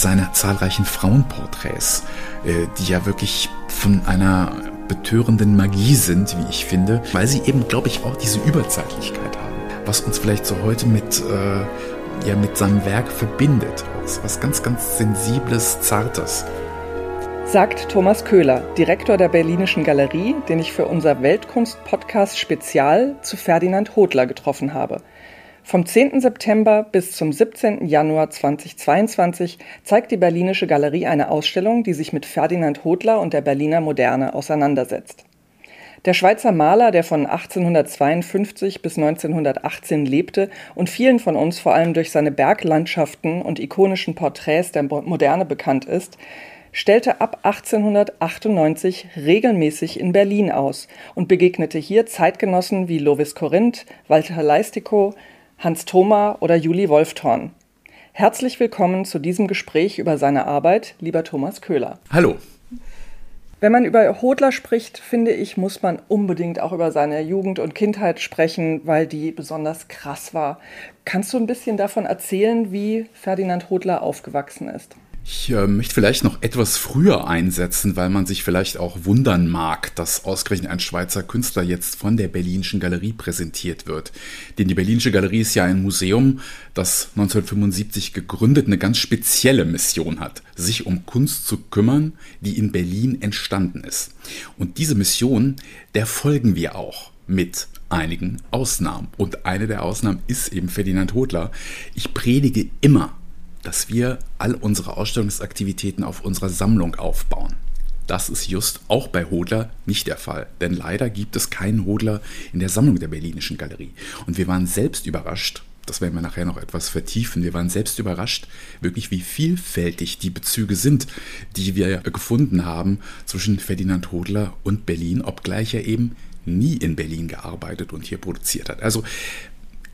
seine zahlreichen Frauenporträts, äh, die ja wirklich von einer betörenden Magie sind, wie ich finde, weil sie eben, glaube ich, auch diese Überzeitlichkeit haben, was uns vielleicht so heute mit, äh, ja, mit seinem Werk verbindet. Was, was ganz, ganz Sensibles, Zartes. Sagt Thomas Köhler, Direktor der Berlinischen Galerie, den ich für unser Weltkunst-Podcast Spezial zu Ferdinand Hodler getroffen habe. Vom 10. September bis zum 17. Januar 2022 zeigt die Berlinische Galerie eine Ausstellung, die sich mit Ferdinand Hodler und der Berliner Moderne auseinandersetzt. Der Schweizer Maler, der von 1852 bis 1918 lebte und vielen von uns vor allem durch seine Berglandschaften und ikonischen Porträts der Moderne bekannt ist, stellte ab 1898 regelmäßig in Berlin aus und begegnete hier Zeitgenossen wie Lovis Corinth, Walter Leistikow, Hans Thoma oder Juli Wolfthorn. Herzlich willkommen zu diesem Gespräch über seine Arbeit, lieber Thomas Köhler. Hallo. Wenn man über Hodler spricht, finde ich, muss man unbedingt auch über seine Jugend und Kindheit sprechen, weil die besonders krass war. Kannst du ein bisschen davon erzählen, wie Ferdinand Hodler aufgewachsen ist? Ich äh, möchte vielleicht noch etwas früher einsetzen, weil man sich vielleicht auch wundern mag, dass ausgerechnet ein Schweizer Künstler jetzt von der Berlinischen Galerie präsentiert wird. Denn die Berlinische Galerie ist ja ein Museum, das 1975 gegründet eine ganz spezielle Mission hat, sich um Kunst zu kümmern, die in Berlin entstanden ist. Und diese Mission, der folgen wir auch mit einigen Ausnahmen. Und eine der Ausnahmen ist eben Ferdinand Hodler. Ich predige immer dass wir all unsere Ausstellungsaktivitäten auf unserer Sammlung aufbauen. Das ist just auch bei Hodler nicht der Fall, denn leider gibt es keinen Hodler in der Sammlung der Berlinischen Galerie. Und wir waren selbst überrascht, das werden wir nachher noch etwas vertiefen, wir waren selbst überrascht, wirklich wie vielfältig die Bezüge sind, die wir gefunden haben zwischen Ferdinand Hodler und Berlin, obgleich er eben nie in Berlin gearbeitet und hier produziert hat. Also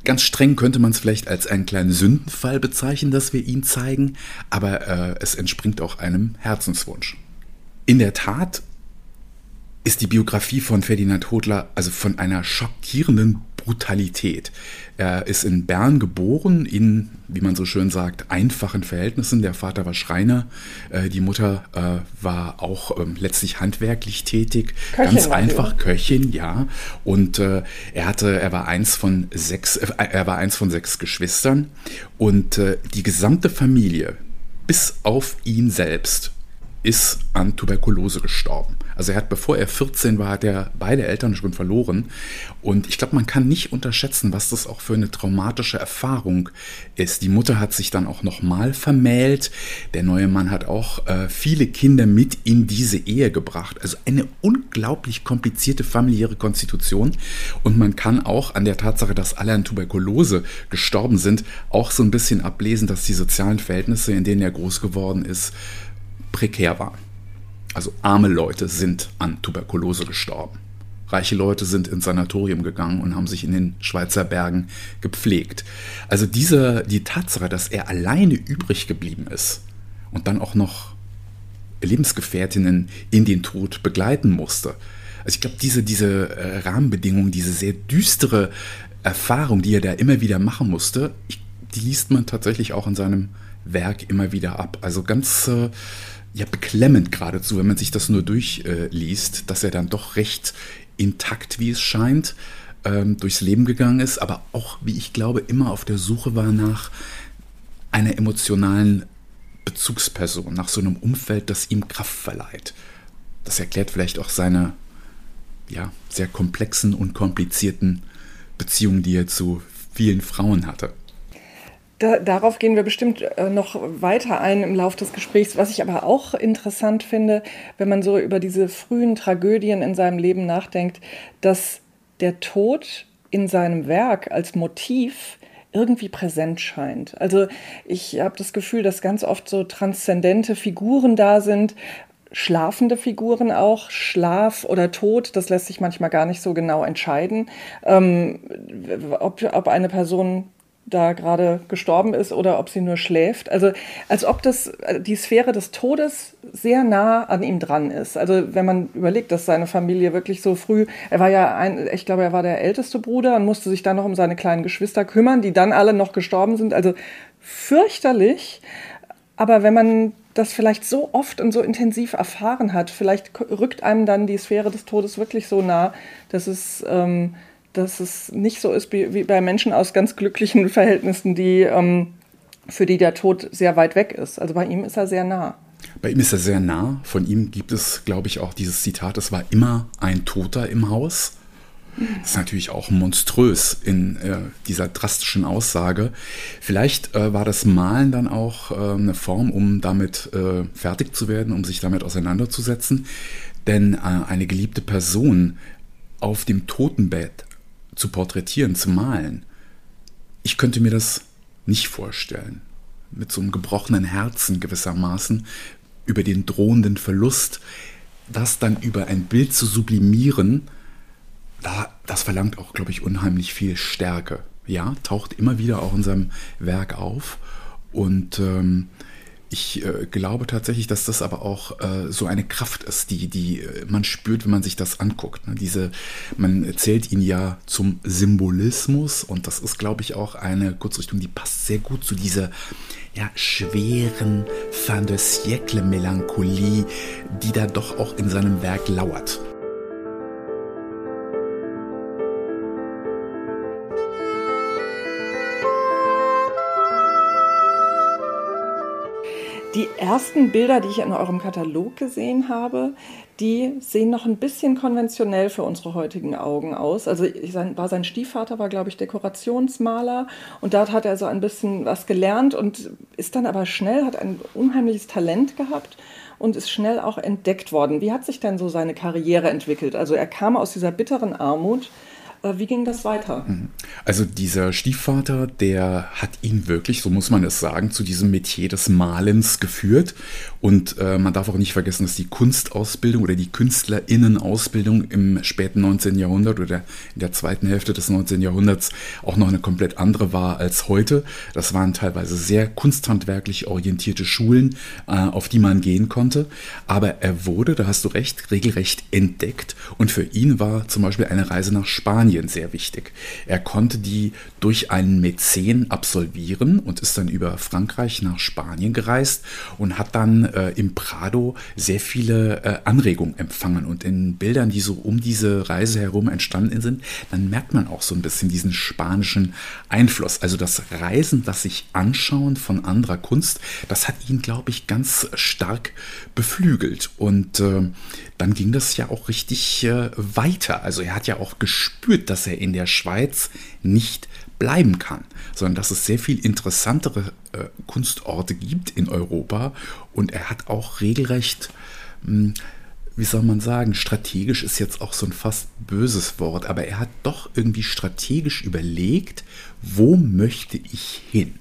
Ganz streng könnte man es vielleicht als einen kleinen Sündenfall bezeichnen, dass wir ihn zeigen, aber äh, es entspringt auch einem Herzenswunsch. In der Tat ist die Biografie von Ferdinand Hodler also von einer schockierenden Brutalität. Er ist in Bern geboren, in, wie man so schön sagt, einfachen Verhältnissen. Der Vater war Schreiner, äh, die Mutter äh, war auch ähm, letztlich handwerklich tätig. Köchin Ganz einfach, die, Köchin, ja. Und äh, er hatte, er war eins von sechs, er war eins von sechs Geschwistern. Und die gesamte Familie, bis auf ihn selbst, ist an Tuberkulose gestorben. Also er hat, bevor er 14 war, hat er beide Eltern schon verloren. Und ich glaube, man kann nicht unterschätzen, was das auch für eine traumatische Erfahrung ist. Die Mutter hat sich dann auch nochmal vermählt. Der neue Mann hat auch äh, viele Kinder mit in diese Ehe gebracht. Also eine unglaublich komplizierte familiäre Konstitution. Und man kann auch an der Tatsache, dass alle an Tuberkulose gestorben sind, auch so ein bisschen ablesen, dass die sozialen Verhältnisse, in denen er groß geworden ist, prekär war. Also arme Leute sind an Tuberkulose gestorben. Reiche Leute sind ins Sanatorium gegangen und haben sich in den Schweizer Bergen gepflegt. Also diese, die Tatsache, dass er alleine übrig geblieben ist und dann auch noch Lebensgefährtinnen in den Tod begleiten musste. Also ich glaube, diese, diese äh, Rahmenbedingungen, diese sehr düstere Erfahrung, die er da immer wieder machen musste, die liest man tatsächlich auch in seinem Werk immer wieder ab. Also ganz äh, ja beklemmend geradezu, wenn man sich das nur durchliest, äh, dass er dann doch recht intakt, wie es scheint, ähm, durchs Leben gegangen ist, aber auch, wie ich glaube, immer auf der Suche war nach einer emotionalen Bezugsperson, nach so einem Umfeld, das ihm Kraft verleiht. Das erklärt vielleicht auch seine ja, sehr komplexen und komplizierten Beziehungen, die er zu vielen Frauen hatte. Da, darauf gehen wir bestimmt äh, noch weiter ein im Laufe des Gesprächs. Was ich aber auch interessant finde, wenn man so über diese frühen Tragödien in seinem Leben nachdenkt, dass der Tod in seinem Werk als Motiv irgendwie präsent scheint. Also ich habe das Gefühl, dass ganz oft so transzendente Figuren da sind, schlafende Figuren auch, Schlaf oder Tod, das lässt sich manchmal gar nicht so genau entscheiden, ähm, ob, ob eine Person da gerade gestorben ist oder ob sie nur schläft. Also als ob das die Sphäre des Todes sehr nah an ihm dran ist. Also wenn man überlegt, dass seine Familie wirklich so früh, er war ja ein, ich glaube, er war der älteste Bruder und musste sich dann noch um seine kleinen Geschwister kümmern, die dann alle noch gestorben sind. Also fürchterlich. Aber wenn man das vielleicht so oft und so intensiv erfahren hat, vielleicht rückt einem dann die Sphäre des Todes wirklich so nah, dass es, ähm, dass es nicht so ist wie, bei Menschen aus ganz glücklichen Verhältnissen, die, ähm, für die der Tod sehr weit weg ist. Also bei ihm ist er sehr nah. Bei ihm ist er sehr nah. Von ihm gibt es, glaube ich, auch dieses Zitat, es war immer ein Toter im Haus. Das ist natürlich auch monströs in äh, dieser drastischen Aussage. Vielleicht äh, war das Malen dann auch äh, eine Form, um damit äh, fertig zu werden, um sich damit auseinanderzusetzen. Denn äh, eine geliebte Person auf dem Totenbett zu porträtieren, zu malen, ich könnte mir das nicht vorstellen. Mit so einem gebrochenen Herzen gewissermaßen über den drohenden Verlust, das dann über ein Bild zu sublimieren, da, das verlangt auch, glaube ich, unheimlich viel Stärke. Ja, taucht immer wieder auch in seinem Werk auf. Und ähm, ich äh, glaube tatsächlich, dass das aber auch äh, so eine Kraft ist, die, die äh, man spürt, wenn man sich das anguckt. Ne? Diese, man zählt ihn ja zum Symbolismus und das ist, glaube ich, auch eine Kurzrichtung, die passt sehr gut zu dieser ja, schweren Fin de siècle Melancholie, die da doch auch in seinem Werk lauert. Die ersten Bilder, die ich in eurem Katalog gesehen habe, die sehen noch ein bisschen konventionell für unsere heutigen Augen aus. Also sein, war sein Stiefvater war, glaube ich, Dekorationsmaler und dort hat er so ein bisschen was gelernt und ist dann aber schnell, hat ein unheimliches Talent gehabt und ist schnell auch entdeckt worden. Wie hat sich denn so seine Karriere entwickelt? Also er kam aus dieser bitteren Armut wie ging das weiter? Mhm. Also dieser Stiefvater, der hat ihn wirklich, so muss man es sagen, zu diesem Metier des Malens geführt. Und äh, man darf auch nicht vergessen, dass die Kunstausbildung oder die Künstlerinnenausbildung im späten 19. Jahrhundert oder in der zweiten Hälfte des 19. Jahrhunderts auch noch eine komplett andere war als heute. Das waren teilweise sehr kunsthandwerklich orientierte Schulen, äh, auf die man gehen konnte. Aber er wurde, da hast du recht, regelrecht entdeckt. Und für ihn war zum Beispiel eine Reise nach Spanien Spanien sehr wichtig. Er konnte die durch einen Mäzen absolvieren und ist dann über Frankreich nach Spanien gereist und hat dann äh, im Prado sehr viele äh, Anregungen empfangen. Und in Bildern, die so um diese Reise herum entstanden sind, dann merkt man auch so ein bisschen diesen spanischen Einfluss. Also das Reisen, das sich anschauen von anderer Kunst, das hat ihn, glaube ich, ganz stark beflügelt. Und äh, dann ging das ja auch richtig äh, weiter. Also er hat ja auch gespürt, dass er in der Schweiz nicht bleiben kann, sondern dass es sehr viel interessantere äh, Kunstorte gibt in Europa und er hat auch regelrecht, mh, hm, wie soll man sagen, strategisch ist jetzt auch so ein fast böses Wort, aber er hat doch irgendwie strategisch überlegt, wo möchte ich hin?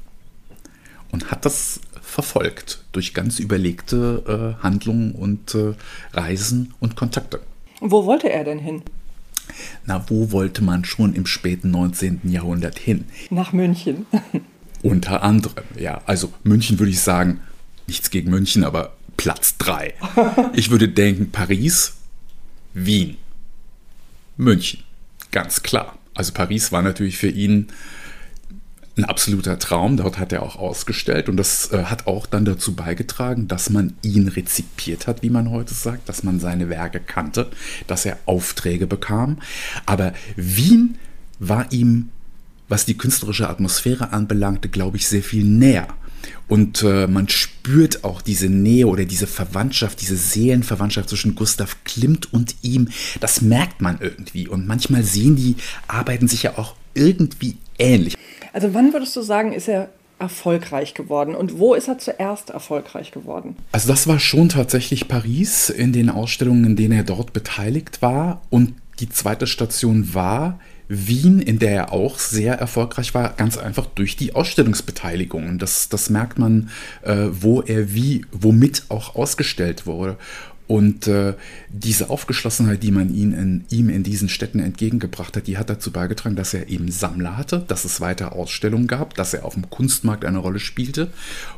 Und hat das verfolgt durch ganz überlegte äh, Handlungen und äh, Reisen und Kontakte. Wo wollte er denn hin? Na, wo wollte man schon im späten 19. Jahrhundert hin? Nach München. Unter anderem, ja. Also München würde ich sagen, nichts gegen München, aber Platz 3. Ich würde denken Paris, Wien, München. Ganz klar. Also Paris war natürlich für ihn ein absoluter Traum. Dort hat er auch ausgestellt und das äh, hat auch dann dazu beigetragen, dass man ihn rezipiert hat, wie man heute sagt, dass man seine Werke kannte, dass er Aufträge bekam. Aber Wien war ihm, was die künstlerische Atmosphäre anbelangte, glaube ich, sehr viel näher. Und äh, man spürt auch diese Nähe oder diese Verwandtschaft, diese Seelenverwandtschaft zwischen Gustav Klimt und ihm. Das merkt man irgendwie. Und manchmal sehen die Arbeiten sich ja auch irgendwie ähnlich. Also wann würdest du sagen, ist er erfolgreich geworden und wo ist er zuerst erfolgreich geworden? Also das war schon tatsächlich Paris in den Ausstellungen, in denen er dort beteiligt war und die zweite Station war Wien, in der er auch sehr erfolgreich war, ganz einfach durch die Ausstellungsbeteiligungen. Das, das merkt man, äh, wo er wie, womit auch ausgestellt wurde. Und äh, diese Aufgeschlossenheit, die man ihn in, ihm in diesen Städten entgegengebracht hat, die hat dazu beigetragen, dass er eben Sammler hatte, dass es weiter Ausstellungen gab, dass er auf dem Kunstmarkt eine Rolle spielte.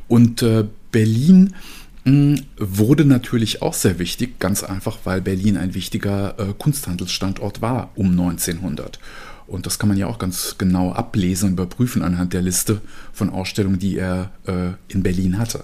Und äh, Berlin mh, hm, wurde natürlich auch sehr wichtig, ganz einfach, weil Berlin ein wichtiger äh, Kunsthandelsstandort war um 1900. Und das kann man ja auch ganz genau ablesen und überprüfen anhand der Liste von Ausstellungen, die er äh, in Berlin hatte.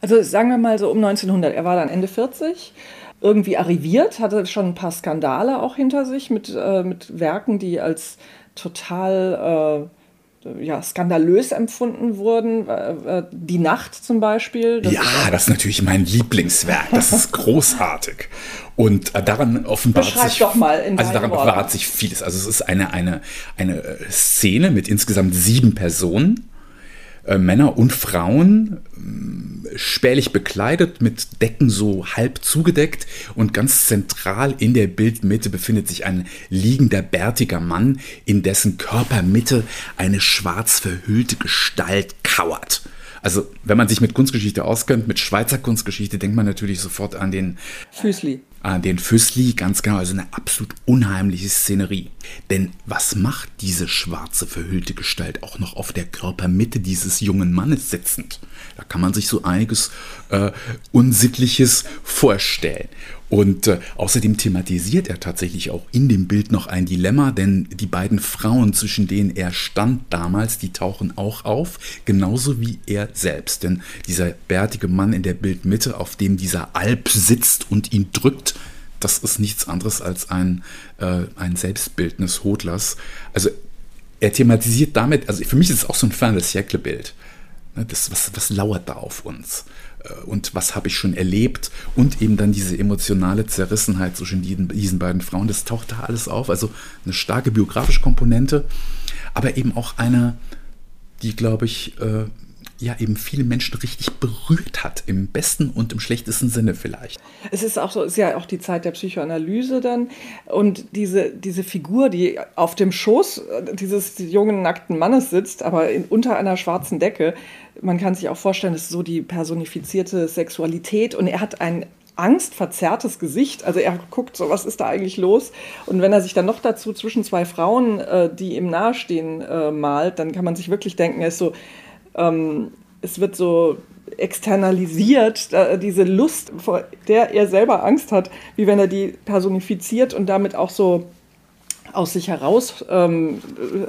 Also sagen wir mal so um 1900. Er war dann Ende 40 irgendwie arriviert, hatte schon ein paar Skandale auch hinter sich mit, äh, mit Werken, die als total äh, ja, skandalös empfunden wurden. Äh, äh, die Nacht zum Beispiel. Das ja, das ist natürlich mein Lieblingswerk. Das ist großartig. Und äh, daran offenbart Beschreib sich, also daran offenbart sich vieles. Also es ist eine, eine, eine Szene mit insgesamt sieben Personen äh, Männer und Frauen äh, spärlich bekleidet, mit Decken so halb zugedeckt und ganz zentral in der Bildmitte befindet sich ein liegender, bärtiger Mann, in dessen Körpermitte eine schwarz verhüllte Gestalt kauert. Also, wenn man sich mit Kunstgeschichte auskennt, mit Schweizer Kunstgeschichte, denkt man natürlich sofort an den Füßli. An den Füßli, ganz genau, also eine absolut unheimliche Szenerie. Denn was macht diese schwarze verhüllte Gestalt auch noch auf der Körpermitte dieses jungen Mannes sitzend? Da kann man sich so einiges äh, Unsittliches vorstellen. Und äh, außerdem thematisiert er tatsächlich auch in dem Bild noch ein Dilemma, denn die beiden Frauen, zwischen denen er stand damals, die tauchen auch auf, genauso wie er selbst. Denn dieser bärtige Mann in der Bildmitte, auf dem dieser Alp sitzt und ihn drückt, das ist nichts anderes als ein, äh, ein Selbstbildnis Hodlers. Also er thematisiert damit, also für mich ist es auch so ein Fan des Siècle-Bild. Ne, das, was, was lauert da auf uns? Äh, und was habe ich schon erlebt? Und eben dann diese emotionale Zerrissenheit zwischen diesen, beiden Frauen, das taucht da alles auf. Also eine starke biografische Komponente, aber eben auch eine, die, glaube ich, äh, ja eben viele Menschen richtig berührt hat, im besten und im schlechtesten Sinne vielleicht. Es ist auch so, ist ja auch die Zeit der Psychoanalyse dann und diese, diese Figur, die auf dem Schoß dieses jungen nackten Mannes sitzt, aber in, unter einer schwarzen Decke, man kann sich auch vorstellen, das ist so die personifizierte Sexualität und er hat ein angstverzerrtes Gesicht. Also er guckt so, was ist da eigentlich los? Und wenn er sich dann noch dazu zwischen zwei Frauen, äh, die ihm nahestehen, äh, malt, dann kann man sich wirklich denken, er ist so ähm, es wird so externalisiert, diese Lust, vor der er selber Angst hat, wie wenn er die personifiziert und damit auch so aus sich heraus ähm,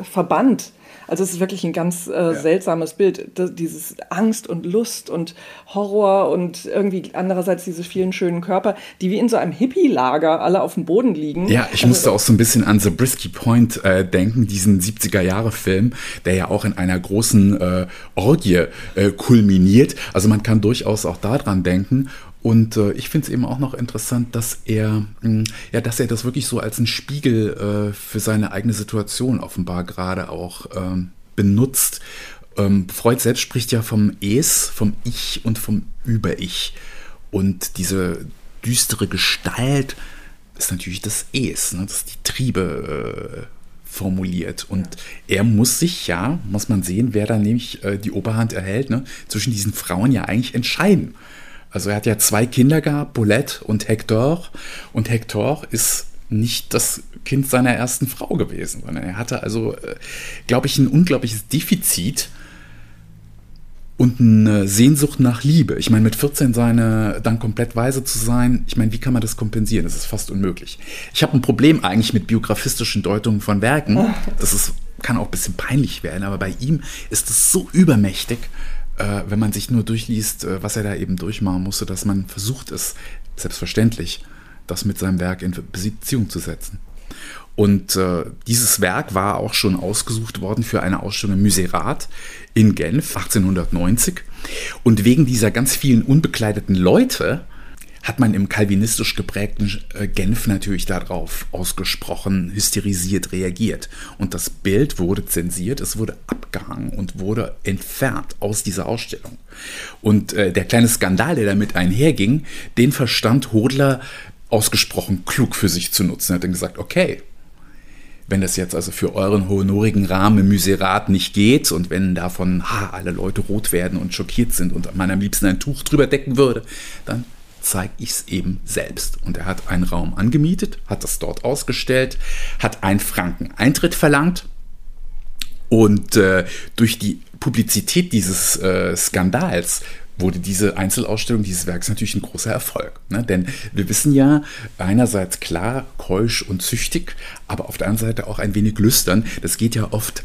verbannt. Also es ist wirklich ein ganz äh, ja. seltsames Bild. Das, dieses Angst und Lust und Horror und irgendwie andererseits diese vielen schönen Körper, die wie in so einem Hippie-Lager alle auf dem Boden liegen. Ja, ich also, musste auch so ein bisschen an The Brisky Point äh, denken, diesen 70er-Jahre-Film, der ja auch in einer großen äh, Orgie äh, kulminiert. Also man kann durchaus auch daran denken. Und äh, ich finde es eben auch noch interessant, dass er, mh, hm, ja, dass er das wirklich so als einen Spiegel äh, für seine eigene Situation offenbar gerade auch ähm, benutzt. Ähm, Freud selbst spricht ja vom Es, vom Ich und vom Über-Ich. Und diese düstere Gestalt ist natürlich das Es, ne? das die Triebe äh, formuliert. Und er muss sich ja, muss man sehen, wer da nämlich äh, die Oberhand erhält, ne? zwischen diesen Frauen ja eigentlich entscheiden. Also er hat ja zwei Kinder gehabt, Paulette und Hector. Und Hector ist nicht das Kind seiner ersten Frau gewesen, sondern er hatte also, äh, glaube ich, ein unglaubliches Defizit und eine Sehnsucht nach Liebe. Ich meine, mit 14 seine dann komplett weise zu sein, ich meine, wie kann man das kompensieren? Das ist fast unmöglich. Ich habe ein Problem eigentlich mit biografistischen Deutungen von Werken. Das ist, kann auch ein bisschen peinlich werden, aber bei ihm ist es so übermächtig, äh, wenn man sich nur durchliest, äh, was er da eben durchmachen musste, dass man versucht es, selbstverständlich, das mit seinem Werk in Beziehung zu setzen. Und äh, dieses Werk war auch schon ausgesucht worden für eine Ausstellung im Muserat in Genf 1890. Und wegen dieser ganz vielen unbekleideten Leute hat man im kalvinistisch geprägten äh, Genf natürlich darauf ausgesprochen hysterisiert reagiert. Und das Bild wurde zensiert, es wurde abgehangen und wurde entfernt aus dieser Ausstellung. Und äh, der kleine Skandal, der damit einherging, den verstand Hodler ausgesprochen klug für sich zu nutzen. Er hat dann gesagt, okay, wenn das jetzt also für euren honorigen Rahmen im Muserat nicht geht und wenn davon ha, alle Leute rot werden und schockiert sind und man am liebsten ein Tuch drüber decken würde, dann zeige ich es eben selbst. Und er hat einen Raum angemietet, hat das dort ausgestellt, hat einen Franken Eintritt verlangt und äh, durch die Publizität dieses äh, Skandals wurde diese Einzelausstellung dieses Werks natürlich ein großer Erfolg. Ne? Denn wir wissen ja, einerseits klar, keusch und züchtig, aber auf der anderen Seite auch ein wenig lüstern. Das geht ja oft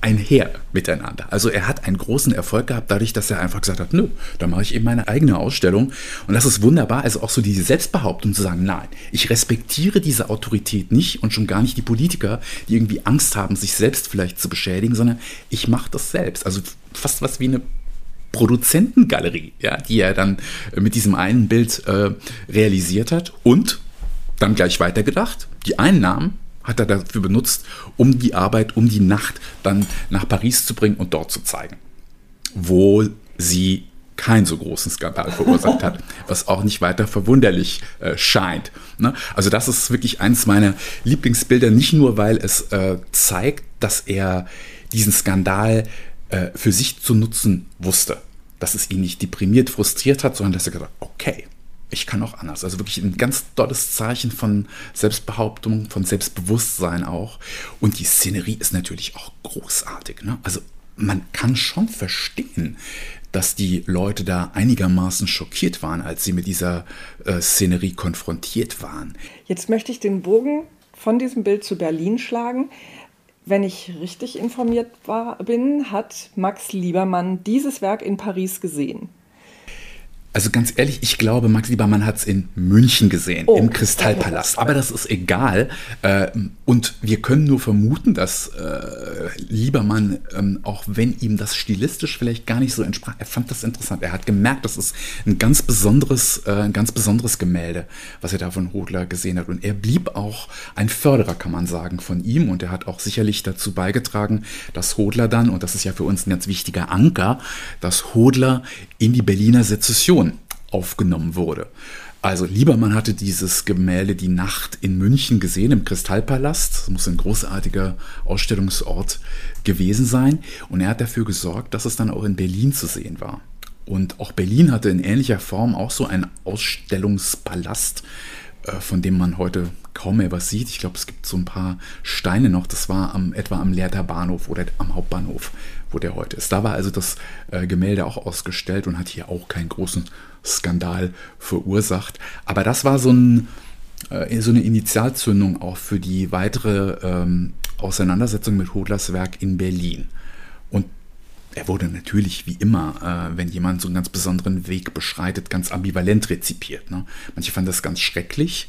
einher miteinander. Also er hat einen großen Erfolg gehabt, dadurch, dass er einfach gesagt hat, nö, da mache ich eben meine eigene Ausstellung. Und das ist wunderbar. Also auch so diese Selbstbehauptung zu sagen, nein, ich respektiere diese Autorität nicht und schon gar nicht die Politiker, die irgendwie Angst haben, sich selbst vielleicht zu beschädigen, sondern ich mache das selbst. Also fast was wie eine Produzentengalerie, ja, die er dann mit diesem einen Bild äh, realisiert hat und dann gleich weitergedacht. Die Einnahmen hat er dafür benutzt, um die Arbeit, um die Nacht dann nach Paris zu bringen und dort zu zeigen. Wo sie keinen so großen Skandal verursacht hat, was auch nicht weiter verwunderlich äh, scheint. Ne? Also das ist wirklich eins meiner Lieblingsbilder, nicht nur weil es äh, zeigt, dass er diesen Skandal äh, für sich zu nutzen wusste, dass es ihn nicht deprimiert, frustriert hat, sondern dass er gesagt hat, okay, ich kann auch anders. Also wirklich ein ganz tolles Zeichen von Selbstbehauptung, von Selbstbewusstsein auch. Und die Szenerie ist natürlich auch großartig. Ne? Also man kann schon verstehen, dass die Leute da einigermaßen schockiert waren, als sie mit dieser äh, Szenerie konfrontiert waren. Jetzt möchte ich den Bogen von diesem Bild zu Berlin schlagen. Wenn ich richtig informiert war, bin, hat Max Liebermann dieses Werk in Paris gesehen. Also ganz ehrlich, ich glaube, Max Liebermann hat es in München gesehen, oh, im Kristallpalast. Aber das ist egal. Äh, und wir können nur vermuten, dass äh, Liebermann, ähm, auch wenn ihm das stilistisch vielleicht gar nicht so entsprach, er fand das interessant. Er hat gemerkt, das ist ein ganz besonderes, äh, ein ganz besonderes Gemälde, was er da von Hodler gesehen hat. Und er blieb auch ein Förderer, kann man sagen, von ihm. Und er hat auch sicherlich dazu beigetragen, dass Hodler dann, und das ist ja für uns ein ganz wichtiger Anker, dass Hodler in die Berliner Sezession aufgenommen wurde. Also Liebermann hatte dieses Gemälde Die Nacht in München gesehen, im Kristallpalast. Das muss ein großartiger Ausstellungsort gewesen sein. Und er hat dafür gesorgt, dass es dann auch in Berlin zu sehen war. Und auch Berlin hatte in ähnlicher Form auch so einen Ausstellungspalast, äh, von dem man heute kaum mehr was sieht. Ich glaube, es gibt so ein paar Steine noch. Das war am, etwa am Lehrter Bahnhof oder am Hauptbahnhof, wo der heute ist. Da war also das äh, Gemälde auch ausgestellt und hat hier auch keinen großen Skandal verursacht. Aber das war so, ein, äh, so eine Initialzündung auch für die weitere ähm, Auseinandersetzung mit Hodlers Werk in Berlin. Und er wurde natürlich wie immer, äh, wenn jemand so einen ganz besonderen Weg beschreitet, ganz ambivalent rezipiert. Ne? Manche fanden das ganz schrecklich,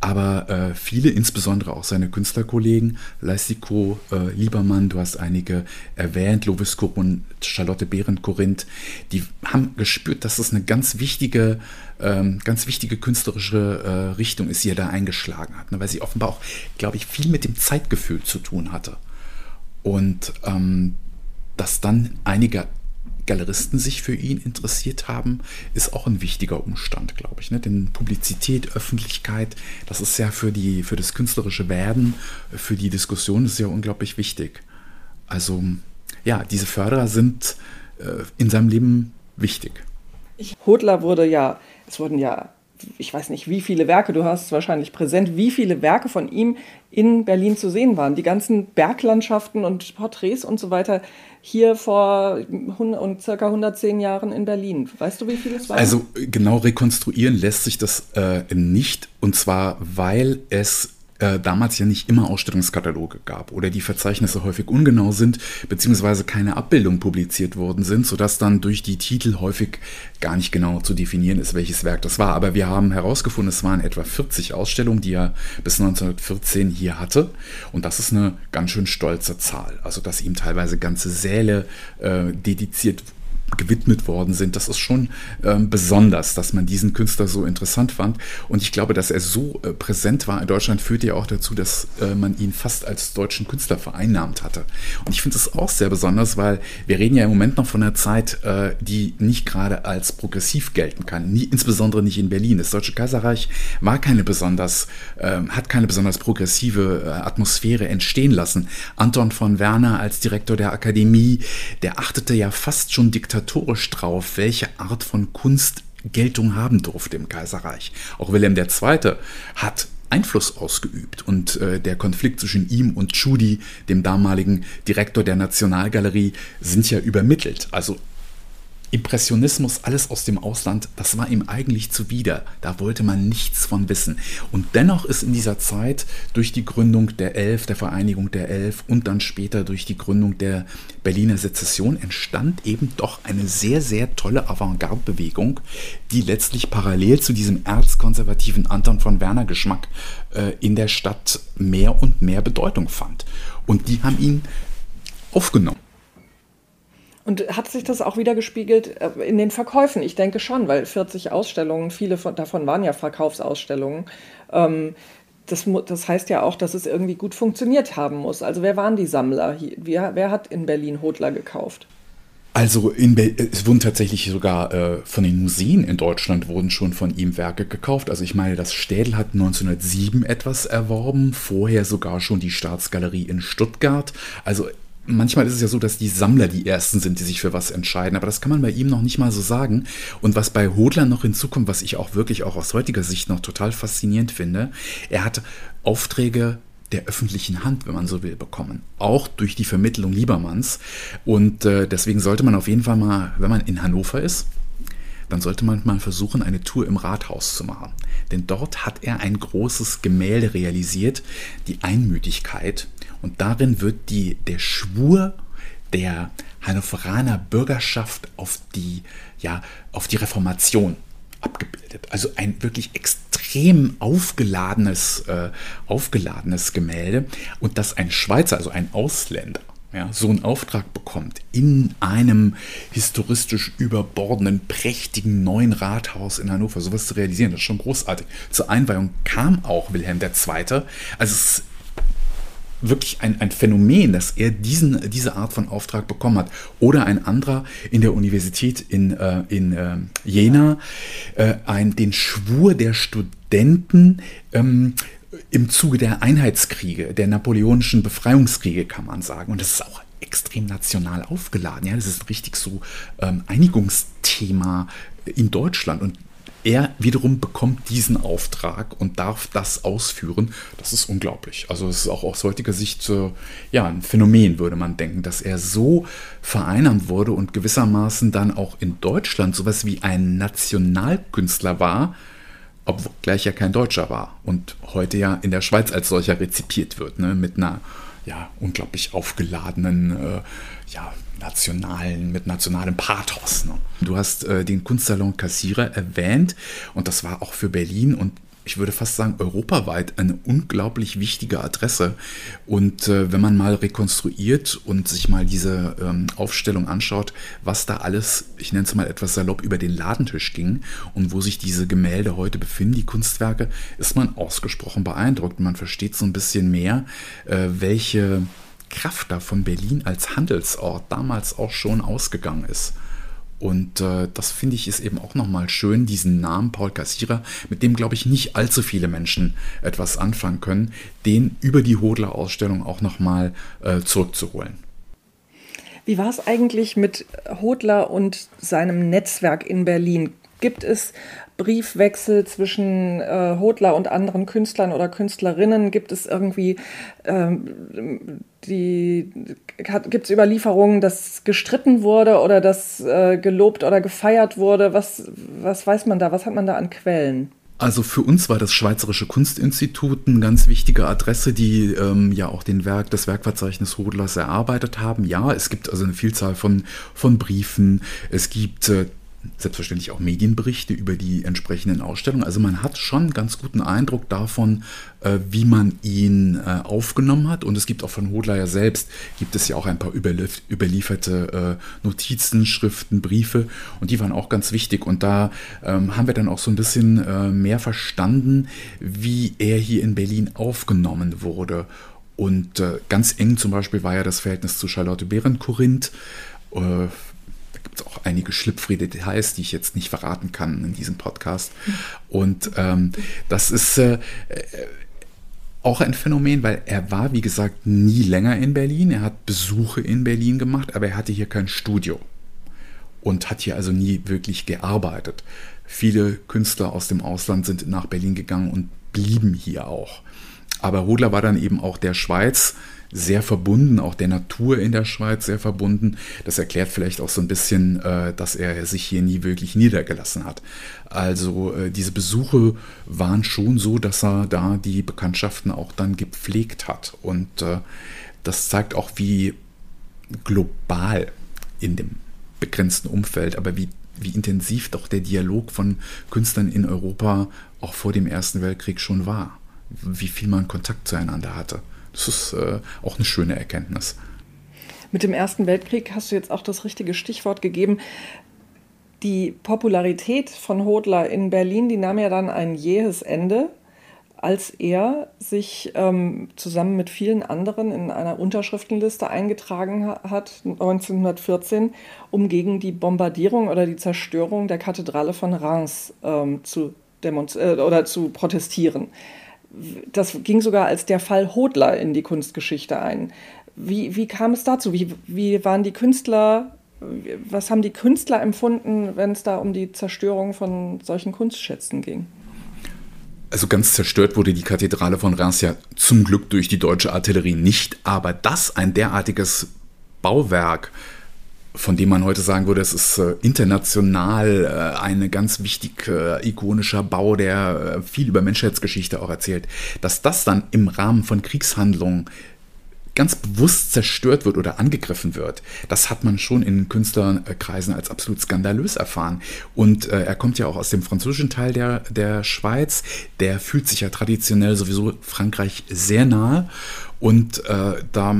aber äh, viele, insbesondere auch seine Künstlerkollegen, Leistiko, äh, Liebermann, du hast einige erwähnt, Lovis und Charlotte Behrendt-Korinth, die haben gespürt, dass es eine ganz wichtige, ähm, ganz wichtige künstlerische äh, Richtung ist, die er da eingeschlagen hat, ne? weil sie offenbar auch, glaube ich, viel mit dem Zeitgefühl zu tun hatte. Und ähm, dass dann einige Galeristen sich für ihn interessiert haben, ist auch ein wichtiger Umstand, glaube ich. Ne? Denn Publizität, Öffentlichkeit, das ist ja für, die, für das künstlerische Werden, für die Diskussion ist ja unglaublich wichtig. Also ja, diese Förderer sind äh, in seinem Leben wichtig. Hodler wurde ja, es wurden ja ich weiß nicht, wie viele Werke, du hast es wahrscheinlich präsent, wie viele Werke von ihm in Berlin zu sehen waren. Die ganzen Berglandschaften und Porträts und so weiter hier vor und circa 110 Jahren in Berlin. Weißt du, wie viele es waren? Also genau rekonstruieren lässt sich das äh, nicht. Und zwar, weil es äh, damals ja nicht immer Ausstellungskataloge gab oder die Verzeichnisse häufig ungenau sind, beziehungsweise keine Abbildungen publiziert worden sind, sodass dann durch die Titel häufig gar nicht genau zu definieren ist, welches Werk das war. Aber wir haben herausgefunden, es waren etwa 40 Ausstellungen, die er bis 1914 hier hatte. Und das ist eine ganz schön stolze Zahl. Also, dass ihm teilweise ganze Säle äh, dediziert gewidmet worden sind. Das ist schon ähm, besonders, dass man diesen Künstler so interessant fand. Und ich glaube, dass er so äh, präsent war in Deutschland, führte ja auch dazu, dass äh, man ihn fast als deutschen Künstler vereinnahmt hatte. Und ich finde es auch sehr besonders, weil wir reden ja im Moment noch von einer Zeit, äh, die nicht gerade als progressiv gelten kann. Nie, insbesondere nicht in Berlin. Das Deutsche Kaiserreich war keine besonders, ähm, hat keine besonders progressive äh, Atmosphäre entstehen lassen. Anton von Werner als Direktor der Akademie, der achtete ja fast schon diktatorisch diktatorisch drauf, welche Art von Kunst Geltung haben durfte im Kaiserreich. Auch Wilhelm II. hat Einfluss ausgeübt und äh, der Konflikt zwischen ihm und Tschudi, dem damaligen Direktor der Nationalgalerie, sind ja übermittelt. Also Impressionismus, alles aus dem Ausland, das war ihm eigentlich zuwider. Da wollte man nichts von wissen. Und dennoch ist in dieser Zeit durch die Gründung der Elf, der Vereinigung der Elf und dann später durch die Gründung der Berliner Sezession entstand eben doch eine sehr, sehr tolle Avantgarde-Bewegung, die letztlich parallel zu diesem erzkonservativen Anton von Werner Geschmack äh, in der Stadt mehr und mehr Bedeutung fand. Und die haben ihn aufgenommen. Und hat sich das auch wieder gespiegelt äh, in den Verkäufen? Ich denke schon, weil 40 Ausstellungen, viele von, davon waren ja Verkaufsausstellungen. Ähm, das, das, heißt ja auch, dass es irgendwie gut funktioniert haben muss. Also wer waren die Sammler? Wer, wer hat in Berlin Hodler gekauft? Also es wurden tatsächlich sogar äh, von den Museen in Deutschland wurden schon von ihm Werke gekauft. Also ich meine, das Städel hat 1907 etwas erworben, vorher sogar schon die Staatsgalerie in Stuttgart. Also manchmal ist es ja so, dass die Sammler die ersten sind, die sich für was entscheiden, aber das kann man bei ihm noch nicht mal so sagen. Und was bei Hodler noch hinzukommt, was ich auch wirklich auch aus heutiger Sicht noch total faszinierend finde, er hat Aufträge der öffentlichen Hand, wenn man so will, bekommen. Auch durch die Vermittlung Liebermanns. Und äh, deswegen sollte man auf jeden Fall mal, wenn man in Hannover ist, dann sollte man mal versuchen, eine Tour im Rathaus zu machen. Denn dort hat er ein großes Gemälde realisiert, die Einmütigkeit. Und darin wird die, der Schwur der Hannoveraner Bürgerschaft auf die, ja, auf die Reformation abgebildet. Also ein wirklich extrem aufgeladenes, äh, aufgeladenes Gemälde und dass ein Schweizer, also ein Ausländer, ja, so einen Auftrag bekommt, in einem historistisch überbordenden, prächtigen neuen Rathaus in Hannover sowas zu realisieren, das ist schon großartig. Zur Einweihung kam auch Wilhelm II. Also es ist wirklich ein, ein Phänomen, dass er diesen, diese Art von Auftrag bekommen hat. Oder ein anderer in der Universität in, äh, in äh, Jena, äh, ein, den Schwur der Studenten ähm, im Zuge der Einheitskriege, der napoleonischen Befreiungskriege, kann man sagen. Und das ist auch extrem national aufgeladen. Ja, das ist richtig so ähm, Einigungsthema in Deutschland. Und er wiederum bekommt diesen Auftrag und darf das ausführen. Das ist unglaublich. Also es ist auch aus heutiger Sicht äh, ja ein Phänomen, würde man denken, dass er so vereinnahmt wurde und gewissermaßen dann auch in Deutschland sowas wie ein Nationalkünstler war, obgleich er kein Deutscher war und heute ja in der Schweiz als solcher rezipiert wird, ne, mit einer ja unglaublich aufgeladenen äh, ja, nationalen, mit nationalem Pathos. Ne? Du hast äh, den Kunstsalon Kassierer erwähnt und das war auch für Berlin und ich würde fast sagen, europaweit eine unglaublich wichtige Adresse. Und äh, wenn man mal rekonstruiert und sich mal diese ähm, Aufstellung anschaut, was da alles, ich nenne es mal etwas salopp, über den Ladentisch ging und wo sich diese Gemälde heute befinden, die Kunstwerke, ist man ausgesprochen beeindruckt. Man versteht so ein bisschen mehr, äh, welche Kraft da von Berlin als Handelsort damals auch schon ausgegangen ist. Und äh, das finde ich ist eben auch nochmal schön, diesen Namen Paul Kassierer, mit dem, glaube ich, nicht allzu viele Menschen etwas anfangen können, den über die Hodler-Ausstellung auch nochmal äh, zurückzuholen. Wie war es eigentlich mit Hodler und seinem Netzwerk in Berlin? Gibt es Briefwechsel zwischen äh, Hodler und anderen Künstlern oder Künstlerinnen? Gibt es irgendwie ähm, die gibt es Überlieferungen, dass gestritten wurde oder dass äh, gelobt oder gefeiert wurde? Was, was weiß man da? Was hat man da an Quellen? Also für uns war das Schweizerische Kunstinstitut eine ganz wichtige Adresse, die ähm, ja auch den Werk, das Werkverzeichnis Hodlers erarbeitet haben. Ja, es gibt also eine Vielzahl von, von Briefen, es gibt äh, selbstverständlich auch Medienberichte über die entsprechenden Ausstellungen. Also man hat schon einen ganz guten Eindruck davon, äh, wie man ihn äh, aufgenommen hat. Und es gibt auch von Hodler ja selbst, gibt es ja auch ein paar überlieferte äh, Notizen, Schriften, Briefe. Und die waren auch ganz wichtig. Und da ähm, haben wir dann auch so ein bisschen mehr verstanden, wie er hier in Berlin aufgenommen wurde. Und ganz eng zum Beispiel war ja das Verhältnis zu Charlotte Behrendt-Korinth gibt es auch einige schlüpfrige Details, die ich jetzt nicht verraten kann in diesem Podcast. Und ähm, das ist äh, äh, auch ein Phänomen, weil er war, wie gesagt, nie länger in Berlin. Er hat Besuche in Berlin gemacht, aber er hatte hier kein Studio und hat hier also nie wirklich gearbeitet. Viele Künstler aus dem Ausland sind nach Berlin gegangen und blieben hier auch. Aber Hodler war dann eben auch der Schweiz sehr verbunden, auch der Natur in der Schweiz sehr verbunden. Das erklärt vielleicht auch so ein bisschen, äh, dass er sich hier nie wirklich niedergelassen hat. Also äh, diese Besuche waren schon so, dass er da die Bekanntschaften auch dann gepflegt hat. Und äh, das zeigt auch, wie global in dem begrenzten Umfeld, aber wie, wie intensiv doch der Dialog von Künstlern in Europa auch vor dem Ersten Weltkrieg schon war. Wie viel man Kontakt zueinander hatte. Das ist äh, auch eine schöne Erkenntnis. Mit dem Ersten Weltkrieg hast du jetzt auch das richtige Stichwort gegeben. Die Popularität von Hodler in Berlin, die nahm ja dann ein jähes Ende als er sich ähm, zusammen mit vielen anderen in einer Unterschriftenliste eingetragen hat, 1914, um gegen die Bombardierung oder die Zerstörung der Kathedrale von Reims ähm, zu, äh, oder zu protestieren. Das ging sogar als der Fall Hodler in die Kunstgeschichte ein. Wie, wie kam es dazu? Wie, wie waren die Künstler was haben die Künstler empfunden, wenn es da um die Zerstörung von solchen Kunstschätzen ging? Also ganz zerstört wurde die Kathedrale von Reims ja zum Glück durch die deutsche Artillerie nicht, aber dass ein derartiges Bauwerk, von dem man heute sagen würde, es ist äh, international äh, ein ganz wichtig äh, ikonischer Bau, der äh, viel über Menschheitsgeschichte auch erzählt, dass das dann im Rahmen von Kriegshandlungen ganz bewusst zerstört wird oder angegriffen wird, das hat man schon in Künstlerkreisen als absolut skandalös erfahren. Und äh, er kommt ja auch aus dem französischen Teil der, der Schweiz. Der fühlt sich ja traditionell sowieso Frankreich sehr nahe. Und äh, da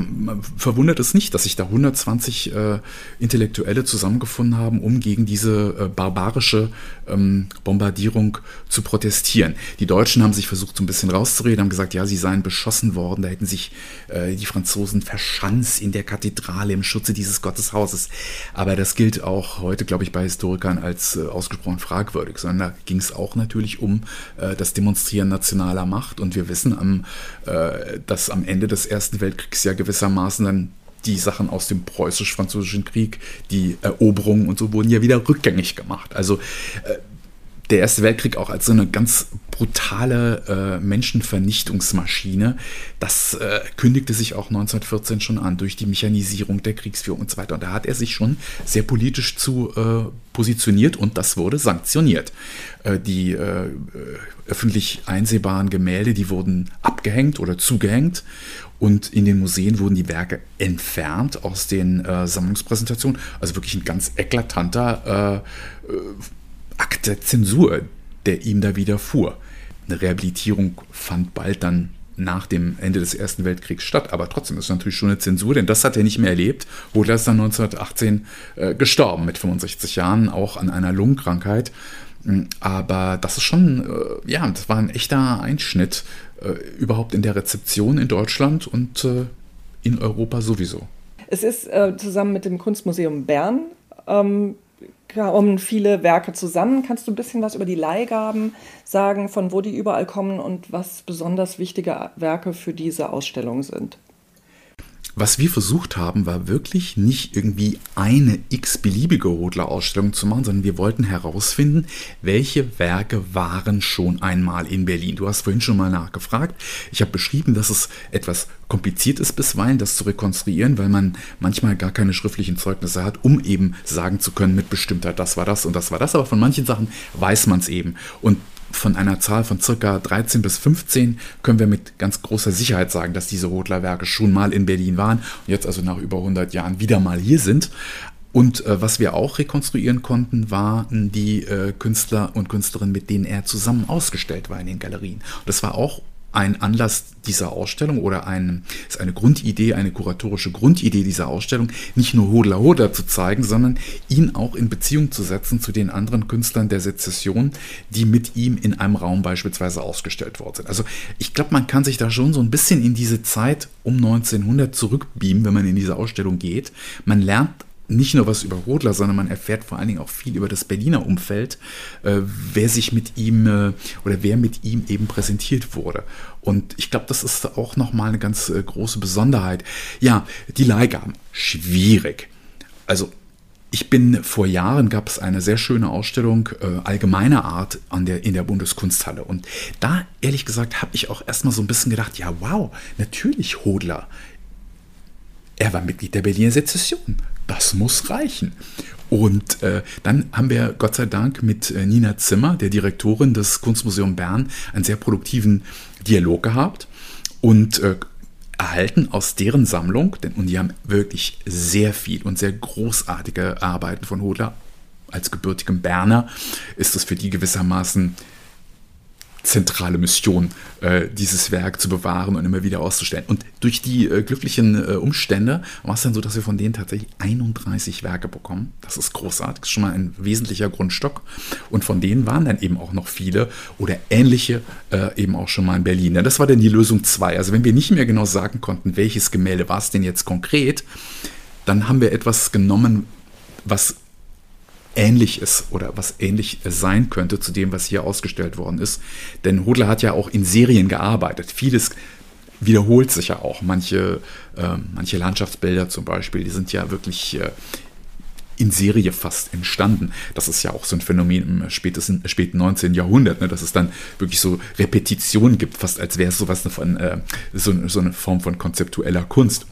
verwundert es nicht, dass sich da 120 äh, Intellektuelle zusammengefunden haben, um gegen diese äh, barbarische ähm, Bombardierung zu protestieren. Die Deutschen haben sich versucht, so ein bisschen rauszureden, haben gesagt, ja, sie seien beschossen worden, da hätten sich äh, die Franzosen verschanzt in der Kathedrale im Schutze dieses Gotteshauses. Aber das gilt auch heute, glaube ich, bei Historikern als äh, ausgesprochen fragwürdig, sondern da ging es auch natürlich um äh, das Demonstrieren nationaler Macht. Und wir wissen, am, dass am Ende des Ersten Weltkriegs ja gewissermaßen dann die Sachen aus dem preußisch-französischen Krieg, die Eroberungen und so wurden ja wieder rückgängig gemacht. Also äh, der Erste Weltkrieg auch als so eine ganz brutale äh, Menschenvernichtungsmaschine, das äh, kündigte sich auch 1914 schon an durch die Mechanisierung der Kriegsführung und so weiter. Und da hat er sich schon sehr politisch zu äh, positioniert und das wurde sanktioniert. Äh, die äh, öffentlich einsehbaren Gemälde, die wurden abgehängt oder zugehängt und in den Museen wurden die Werke entfernt aus den äh, Sammlungspräsentationen. Also wirklich ein ganz eklatanter äh, Akt der Zensur, der ihm da widerfuhr. Eine Rehabilitierung fand bald dann nach dem Ende des Ersten Weltkriegs statt, aber trotzdem ist es natürlich schon eine Zensur, denn das hat er nicht mehr erlebt. Hodler ist dann 1918 äh, gestorben mit 65 Jahren, auch an einer Lungenkrankheit. Hm, aber das ist schon, äh, ja, das war ein echter Einschnitt äh, überhaupt in der Rezeption in Deutschland und äh, in Europa sowieso. Es ist äh, zusammen mit dem Kunstmuseum Bern ähm, kommen viele Werke zusammen. Kannst du ein bisschen was über die Leihgaben sagen, von wo die überall kommen und was besonders wichtige Werke für diese Ausstellung sind? Was wir versucht haben, war wirklich nicht irgendwie eine x-beliebige Hodler-Ausstellung zu machen, sondern wir wollten herausfinden, welche Werke waren schon einmal in Berlin. Du hast vorhin schon mal nachgefragt. Ich habe beschrieben, dass es etwas kompliziert ist bisweilen, das zu rekonstruieren, weil man manchmal gar keine schriftlichen Zeugnisse hat, um eben sagen zu können mit Bestimmtheit, das war das und das war das. Aber von manchen Sachen weiß man es eben. Und von einer Zahl von circa 13 bis 15 können wir mit ganz großer Sicherheit sagen, dass diese Hodler-Werke schon mal in Berlin waren und jetzt also nach über 100 Jahren wieder mal hier sind. Und äh, was wir auch rekonstruieren konnten, waren die äh, Künstler und Künstlerinnen, mit denen er zusammen ausgestellt war in den Galerien. Das war auch ein Anlass dieser Ausstellung oder ein, ist eine Grundidee, eine kuratorische Grundidee dieser Ausstellung, nicht nur Hodler Hodler zu zeigen, sondern ihn auch in Beziehung zu setzen zu den anderen Künstlern der Sezession, die mit ihm in einem Raum beispielsweise ausgestellt worden sind. Also ich glaube, man kann sich da schon so ein bisschen in diese Zeit um 1900 zurückbeamen, wenn man in diese Ausstellung geht. Man lernt nicht nur was über Rodler, sondern man erfährt vor allen Dingen auch viel über das Berliner Umfeld, äh, wer sich mit ihm äh, oder wer mit ihm eben präsentiert wurde. Und ich glaube, das ist auch nochmal eine ganz äh, große Besonderheit. Ja, die Leihgaben, schwierig. Also ich bin vor Jahren gab es eine sehr schöne Ausstellung äh, allgemeiner Art an der, in der Bundeskunsthalle. Und da, ehrlich gesagt, habe ich auch erstmal so ein bisschen gedacht, ja, wow, natürlich Hodler er war Mitglied der Berliner Sezession. Das muss reichen. Und äh, dann haben wir Gott sei Dank mit äh, Nina Zimmer, der Direktorin des Kunstmuseums Bern, einen sehr produktiven Dialog gehabt und äh, erhalten aus deren Sammlung, denn und die haben wirklich sehr viel und sehr großartige Arbeiten von Hodler. Als gebürtigem Berner ist es für die gewissermaßen zentrale Mission, äh, dieses Werk zu bewahren und immer wieder auszustellen. Und durch die äh, glücklichen äh, Umstände war es dann so, dass wir von denen tatsächlich 31 Werke bekommen. Das ist großartig, schon mal ein wesentlicher Grundstock. Und von denen waren dann eben auch noch viele oder ähnliche äh, eben auch schon mal in Berlin. Ja, das war dann die Lösung 2. Also wenn wir nicht mehr genau sagen konnten, welches Gemälde war es denn jetzt konkret, dann haben wir etwas genommen, was ähnlich ist oder was ähnlich sein könnte zu dem, was hier ausgestellt worden ist. Denn Hodler hat ja auch in Serien gearbeitet. Vieles wiederholt sich ja auch. Manche, äh, manche Landschaftsbilder zum Beispiel, die sind ja wirklich äh, in Serie fast entstanden. Das ist ja auch so ein Phänomen im spätesten, späten 19. Jahrhundert, ne, dass es dann wirklich so Repetitionen gibt, fast als wäre es sowas von, äh, so, so eine Form von konzeptueller Kunst.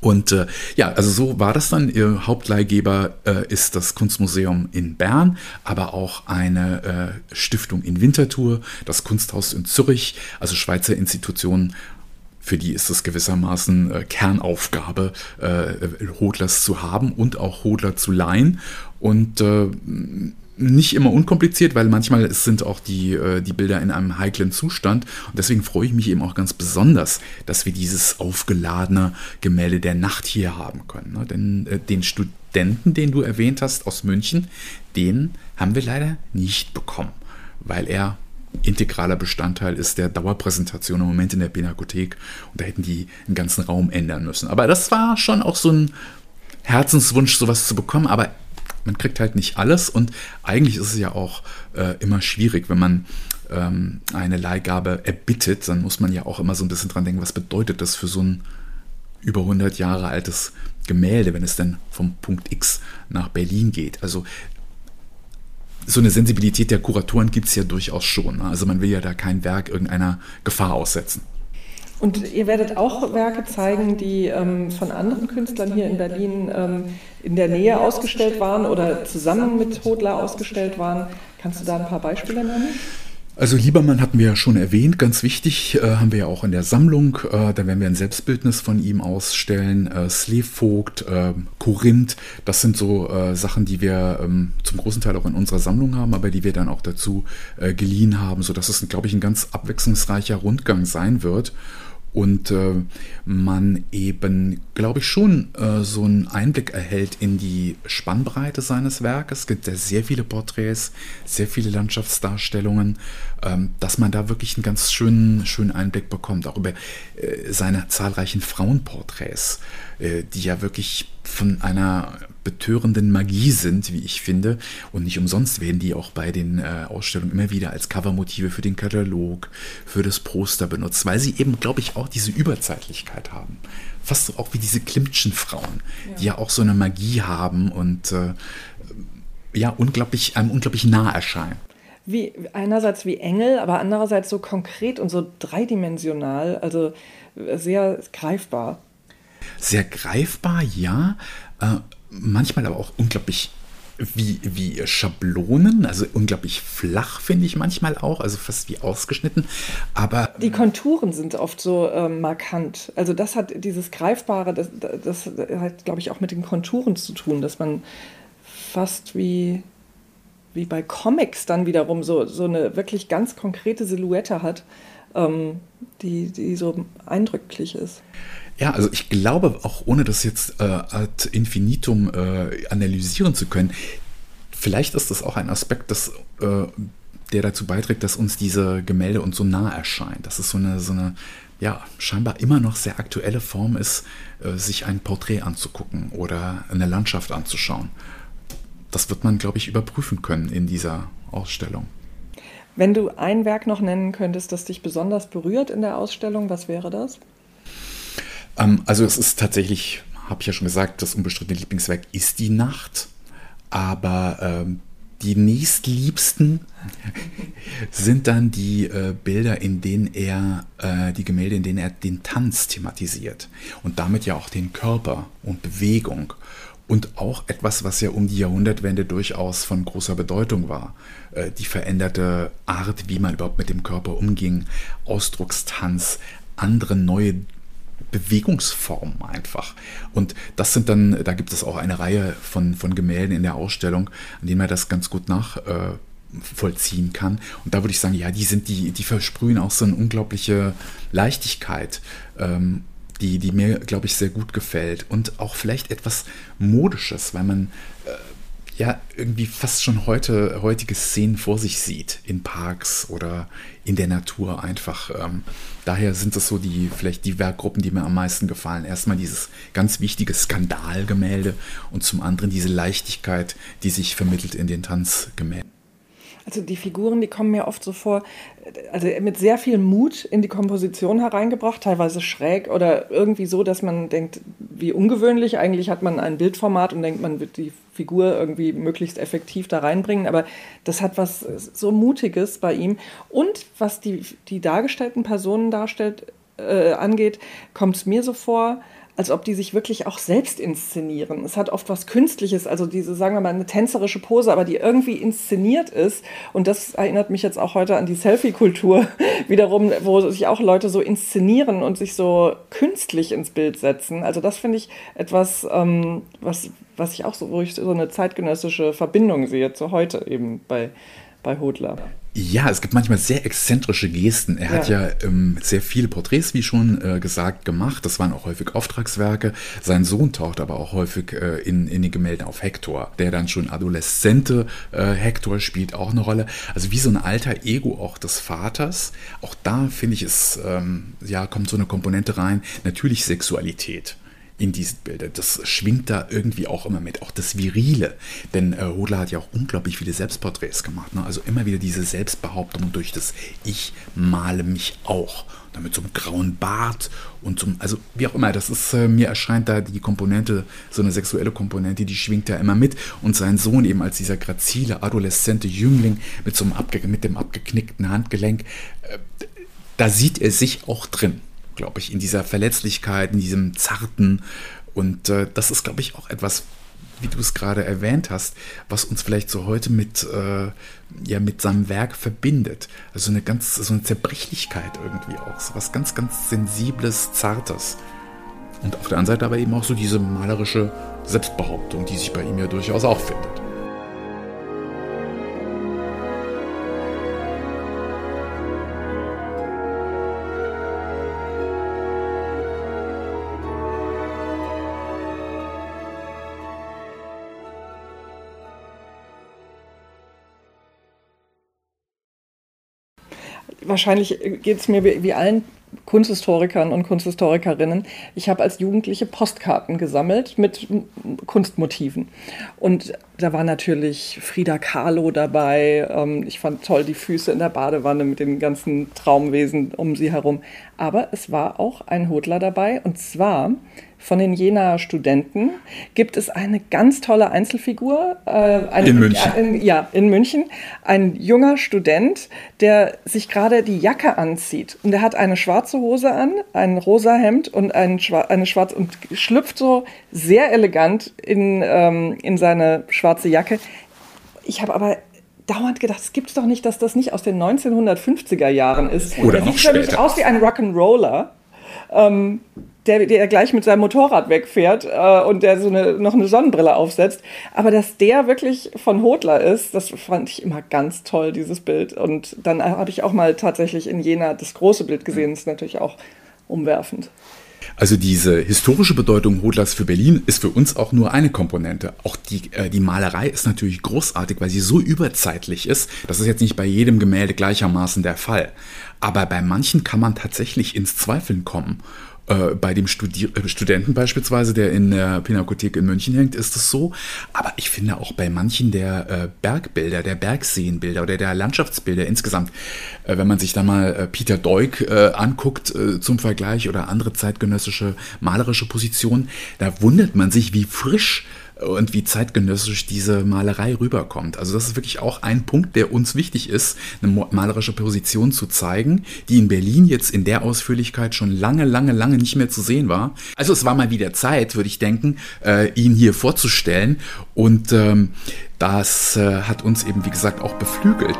Und äh, ja, also so war das dann. Ihr Hauptleihgeber äh, ist das Kunstmuseum in Bern, aber auch eine äh, Stiftung in Winterthur, das Kunsthaus in Zürich, also Schweizer Institutionen. Für die ist es gewissermaßen äh, Kernaufgabe, äh, Hodlers zu haben und auch Hodler zu leihen. Und äh, nicht immer unkompliziert, weil manchmal sind auch die, äh, die Bilder in einem heiklen Zustand. Und deswegen freue ich mich eben auch ganz besonders, dass wir dieses aufgeladene Gemälde der Nacht hier haben können. Ne? Denn äh, den Studenten, den du erwähnt hast aus München, den haben wir leider nicht bekommen, weil er integraler Bestandteil ist der Dauerpräsentation im Moment in der Pinakothek. Und da hätten die einen ganzen Raum ändern müssen. Aber das war schon auch so ein Herzenswunsch, sowas zu bekommen. Aber man kriegt halt nicht alles und eigentlich ist es ja auch äh, immer schwierig, wenn man ähm, eine Leihgabe erbittet, dann muss man ja auch immer so ein bisschen dran denken, was bedeutet das für so ein über 100 Jahre altes Gemälde, wenn es dann vom Punkt X nach Berlin geht. Also so eine Sensibilität der Kuratoren gibt es ja durchaus schon. Ne? Also man will ja da kein Werk irgendeiner Gefahr aussetzen. Und ihr werdet auch Werke zeigen, die ähm, von anderen Künstlern hier in Berlin ähm, in der Nähe ausgestellt waren oder zusammen mit Hodler ausgestellt waren. Kannst du da ein paar Beispiele nennen? Also Liebermann hatten wir ja schon erwähnt, ganz wichtig, äh, haben wir ja auch in der Sammlung, äh, da werden wir ein Selbstbildnis von ihm ausstellen, äh, Slevogt, äh, Korinth, das sind so äh, Sachen, die wir ähm, zum großen Teil auch in unserer Sammlung haben, aber die wir dann auch dazu äh, geliehen haben, sodass es, glaube ich, ein ganz abwechslungsreicher Rundgang sein wird und äh, man eben, glaube ich, schon äh, so einen Einblick erhält in die Spannbreite seines Werkes. Es gibt ja sehr viele Porträts, sehr viele Landschaftsdarstellungen, ähm, dass man da wirklich einen ganz schönen, schönen Einblick bekommt, auch über äh, seine zahlreichen Frauenporträts, äh, die ja wirklich von einer betörenden Magie sind, wie ich finde. Und nicht umsonst werden die auch bei den äh, Ausstellungen immer wieder als Covermotive für den Katalog, für das Poster benutzt, weil sie eben, glaube ich, auch diese Überzeitlichkeit haben. Fast so auch wie diese Klimtschen Frauen, ja. die ja auch so eine Magie haben und äh, ja, unglaublich, einem unglaublich nah erscheinen. Wie, einerseits wie Engel, aber andererseits so konkret und so dreidimensional, also sehr greifbar. Sehr greifbar, ja. Äh, manchmal aber auch unglaublich wie, wie Schablonen, also unglaublich flach, finde ich manchmal auch, also fast wie ausgeschnitten. Aber die Konturen sind oft so äh, markant. Also das hat dieses Greifbare, das, das hat, glaube ich, auch mit den Konturen zu tun, dass man fast wie, wie bei Comics dann wiederum so, so eine wirklich ganz konkrete Silhouette hat, ähm, die, die so eindrücklich ist. Ja, also ich glaube, auch ohne das jetzt äh, ad infinitum äh, analysieren zu können, vielleicht ist das auch ein Aspekt, das, äh, der dazu beiträgt, dass uns diese Gemälde uns so nah erscheint. Dass es so eine, so eine ja, scheinbar immer noch sehr aktuelle Form ist, äh, sich ein Porträt anzugucken oder eine Landschaft anzuschauen. Das wird man, glaube ich, überprüfen können in dieser Ausstellung. Wenn du ein Werk noch nennen könntest, das dich besonders berührt in der Ausstellung, was wäre das? Ähm, also es ist tatsächlich, habe ich ja schon gesagt, das unbestrittene Lieblingswerk ist die Nacht. Aber ähm, die nächstliebsten sind dann die äh, Bilder, in denen er, äh, die Gemälde, in denen er den Tanz thematisiert und damit ja auch den Körper und Bewegung und auch etwas, was ja um die Jahrhundertwende durchaus von großer Bedeutung war. Äh, die veränderte Art, wie man überhaupt mit dem Körper umging, Ausdruckstanz, andere neue Bewegungsformen einfach. Und das sind dann, da gibt es auch eine Reihe von, von Gemälden in der Ausstellung, an denen man das ganz gut nachvollziehen äh, kann. Und da würde ich sagen, ja, die sind, die, die versprühen auch so eine unglaubliche Leichtigkeit. Ähm, die, die mir, glaube ich, sehr gut gefällt. Und auch vielleicht etwas Modisches, weil man äh, ja irgendwie fast schon heute heutige Szenen vor sich sieht in Parks oder in der Natur einfach. Ähm, daher sind es so die vielleicht die Werkgruppen, die mir am meisten gefallen. Erstmal dieses ganz wichtige Skandalgemälde und zum anderen diese Leichtigkeit, die sich vermittelt in den Tanzgemälden. Also die Figuren, die kommen mir oft so vor, also mit sehr viel Mut in die Komposition hereingebracht, teilweise schräg oder irgendwie so, dass man denkt, wie ungewöhnlich. Eigentlich hat man ein Bildformat und denkt, man wird die Figur irgendwie möglichst effektiv da reinbringen. Aber das hat was so Mutiges bei ihm. Und was die, die dargestellten Personen darstellt, äh, angeht, kommt es mir so vor, als ob die sich wirklich auch selbst inszenieren. Es hat oft was Künstliches, also diese, sagen wir mal, eine tänzerische Pose, aber die irgendwie inszeniert ist. Und das erinnert mich jetzt auch heute an die Selfie-Kultur wiederum, wo sich auch Leute so inszenieren und sich so künstlich ins Bild setzen. Also das finde ich etwas, ähm, was, was ich auch so, wo ich so eine zeitgenössische Verbindung sehe zu heute eben bei, bei Hodler. Ja, es gibt manchmal sehr exzentrische Gesten. Er ja. hat ja ähm, sehr viele Porträts, wie schon äh, gesagt, gemacht. Das waren auch häufig Auftragswerke. Sein Sohn taucht aber auch häufig äh, in, in den Gemälden auf Hector, der dann schon adoleszente äh, Hector spielt auch eine Rolle. Also wie so ein alter Ego auch des Vaters. Auch da finde ich es, ähm, ja, kommt so eine Komponente rein. Natürlich Sexualität in diesen Bildern. Das schwingt da irgendwie auch immer mit, auch das Virile. Denn äh, Hodler hat ja auch unglaublich viele Selbstporträts gemacht. Ne? Also immer wieder diese Selbstbehauptung durch das Ich male mich auch. Damit so einem grauen Bart und zum, also wie auch immer, das ist, äh, mir erscheint da die Komponente, so eine sexuelle Komponente, die schwingt da immer mit. Und sein Sohn eben als dieser grazile, adoleszente Jüngling mit so einem abge, mit dem abgeknickten Handgelenk, äh, da sieht er sich auch drin glaube ich, in dieser Verletzlichkeit, in diesem Zarten. Und äh, das ist, glaube ich, auch etwas, wie du es gerade erwähnt hast, was uns vielleicht so heute mit, äh, ja, mit seinem Werk verbindet. Also eine ganz, so eine Zerbrechlichkeit irgendwie auch, so was ganz, ganz Sensibles, Zartes. Und auf der anderen Seite aber eben auch so diese malerische Selbstbehauptung, die sich bei ihm ja durchaus auch findet. Wahrscheinlich geht es mir wie, wie allen Kunsthistorikern und Kunsthistorikerinnen. Ich habe als Jugendliche Postkarten gesammelt mit Kunstmotiven. Und da war natürlich Frida Kahlo dabei. Ähm, ich fand toll die Füße in der Badewanne mit den ganzen Traumwesen um sie herum. Aber es war auch ein Hodler dabei. Und zwar von den Jenaer Studenten gibt es eine ganz tolle Einzelfigur. Äh, eine, in München. Äh, ja, in München. Ein junger Student, der sich gerade die Jacke anzieht. Und der hat eine schwarze Hose an, ein rosa Hemd und ein, eine schwarze und schlüpft so sehr elegant in, ähm, in seine schwarze Jacke. Ich habe aber dauernd gedacht, es gibt es doch nicht, dass das nicht aus den 1950er Jahren ist. Oder der sieht nämlich aus wie ein Rock'n'Roller. Ähm, der, der gleich mit seinem Motorrad wegfährt äh, und der so eine, noch eine Sonnenbrille aufsetzt. Aber dass der wirklich von Hodler ist, das fand ich immer ganz toll, dieses Bild. Und dann habe ich auch mal tatsächlich in Jena das große Bild gesehen. Das ist natürlich auch umwerfend. Also diese historische Bedeutung Hodlers für Berlin ist für uns auch nur eine Komponente. Auch die, äh, die Malerei ist natürlich großartig, weil sie so überzeitlich ist. Das ist jetzt nicht bei jedem Gemälde gleichermaßen der Fall. Aber bei manchen kann man tatsächlich ins Zweifeln kommen. Äh, bei dem Studi äh, Studenten beispielsweise, der in der Pinakothek in München hängt, ist es so. Aber ich finde auch bei manchen der äh, Bergbilder, der Bergseenbilder oder der Landschaftsbilder insgesamt, äh, wenn man sich da mal äh, Peter Deuk äh, anguckt zum Vergleich oder andere zeitgenössische malerische Positionen, da wundert man sich, wie frisch und wie zeitgenössisch diese Malerei rüberkommt. Also das ist wirklich auch ein Punkt, der uns wichtig ist, eine malerische Position zu zeigen, die in Berlin jetzt in der Ausführlichkeit schon lange, lange, lange nicht mehr zu sehen war. Also es war mal wieder Zeit, würde ich denken, äh, ihn hier vorzustellen und ähm, das äh, hat uns eben, wie gesagt, auch beflügelt.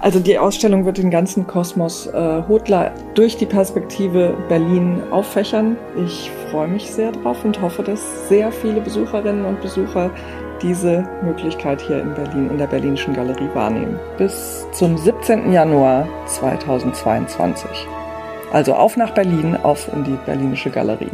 Also die Ausstellung wird den ganzen Kosmos äh, Hodler durch die Perspektive Berlin auffächern. Ich freue mich sehr drauf und hoffe, dass sehr viele Besucherinnen und Besucher diese Möglichkeit hier in Berlin in der Berlinischen Galerie wahrnehmen. Bis zum 17. Januar 2022. Also auf nach Berlin, auf in die Berlinische Galerie.